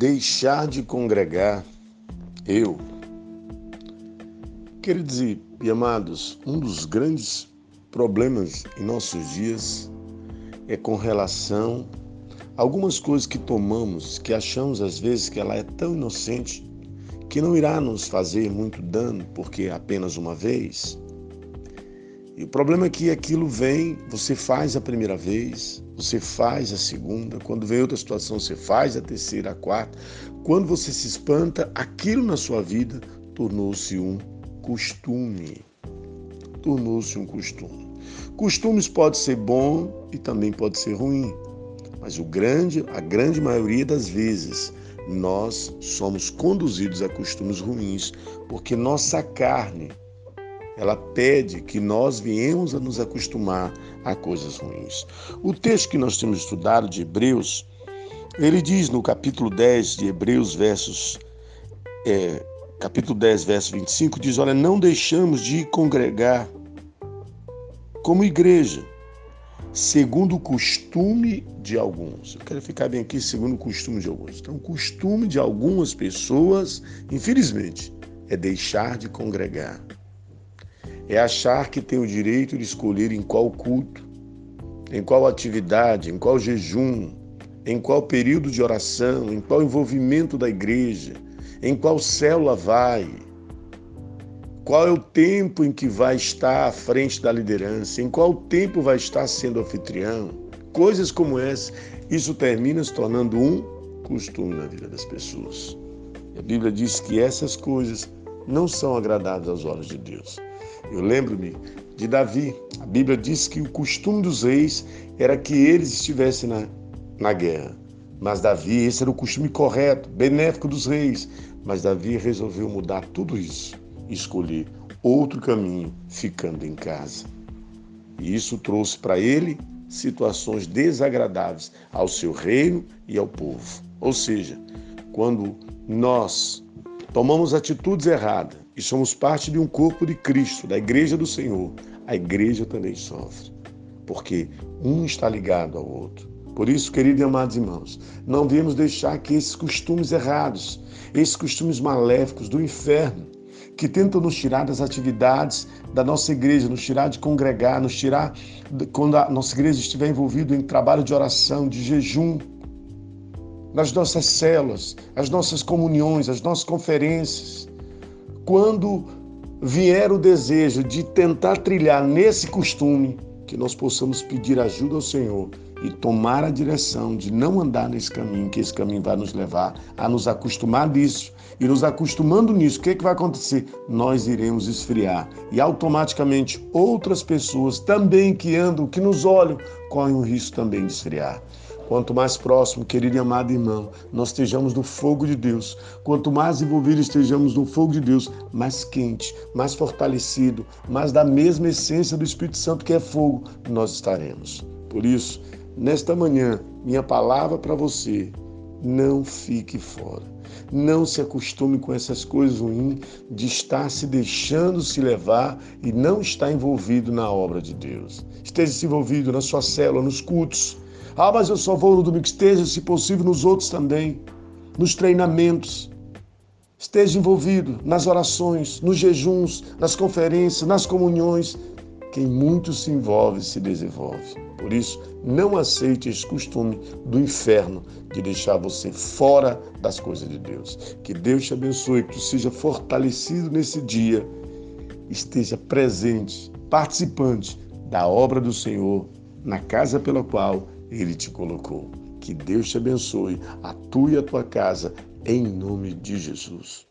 deixar de congregar, eu. Queridos e amados, um dos grandes problemas em nossos dias é com relação a algumas coisas que tomamos, que achamos às vezes que ela é tão inocente que não irá nos fazer muito dano porque apenas uma vez. E o problema é que aquilo vem, você faz a primeira vez, você faz a segunda, quando vem outra situação, você faz a terceira, a quarta. Quando você se espanta, aquilo na sua vida tornou-se um costume. Tornou-se um costume. Costumes pode ser bom e também pode ser ruim, mas o grande, a grande maioria das vezes nós somos conduzidos a costumes ruins porque nossa carne ela pede que nós viemos a nos acostumar a coisas ruins. O texto que nós temos estudado de Hebreus, ele diz no capítulo 10 de Hebreus, versos, é, capítulo 10, verso 25, diz: Olha, não deixamos de congregar como igreja, segundo o costume de alguns. Eu quero ficar bem aqui, segundo o costume de alguns. Então, o costume de algumas pessoas, infelizmente, é deixar de congregar é achar que tem o direito de escolher em qual culto, em qual atividade, em qual jejum, em qual período de oração, em qual envolvimento da igreja, em qual célula vai, qual é o tempo em que vai estar à frente da liderança, em qual tempo vai estar sendo anfitrião. Coisas como essa, isso termina se tornando um costume na vida das pessoas. A Bíblia diz que essas coisas não são agradáveis aos olhos de Deus. Eu lembro-me de Davi. A Bíblia diz que o costume dos reis era que eles estivessem na, na guerra. Mas Davi, esse era o costume correto, benéfico dos reis. Mas Davi resolveu mudar tudo isso e escolher outro caminho, ficando em casa. E isso trouxe para ele situações desagradáveis ao seu reino e ao povo. Ou seja, quando nós tomamos atitudes erradas, somos parte de um corpo de Cristo, da igreja do Senhor, a igreja também sofre, porque um está ligado ao outro. Por isso, queridos e amados irmãos, não devemos deixar que esses costumes errados, esses costumes maléficos do inferno, que tentam nos tirar das atividades da nossa igreja, nos tirar de congregar, nos tirar quando a nossa igreja estiver envolvida em trabalho de oração, de jejum, nas nossas células, as nossas comunhões, as nossas conferências, quando vier o desejo de tentar trilhar nesse costume, que nós possamos pedir ajuda ao Senhor e tomar a direção de não andar nesse caminho, que esse caminho vai nos levar a nos acostumar disso. E nos acostumando nisso, o que, é que vai acontecer? Nós iremos esfriar. E automaticamente outras pessoas também que andam, que nos olham, correm o risco também de esfriar. Quanto mais próximo, querido e amado irmão, nós estejamos no fogo de Deus, quanto mais envolvidos estejamos no fogo de Deus, mais quente, mais fortalecido, mais da mesma essência do Espírito Santo que é fogo, nós estaremos. Por isso, nesta manhã, minha palavra para você, não fique fora. Não se acostume com essas coisas ruins de estar se deixando se levar e não estar envolvido na obra de Deus. Esteja se envolvido na sua célula, nos cultos, ah, mas eu só vou no domingo. Esteja, se possível, nos outros também, nos treinamentos. Esteja envolvido nas orações, nos jejuns, nas conferências, nas comunhões. Quem muito se envolve, se desenvolve. Por isso, não aceite esse costume do inferno de deixar você fora das coisas de Deus. Que Deus te abençoe, que tu seja fortalecido nesse dia, esteja presente, participante da obra do Senhor na casa pela qual ele te colocou. Que Deus te abençoe, a e a tua casa, em nome de Jesus.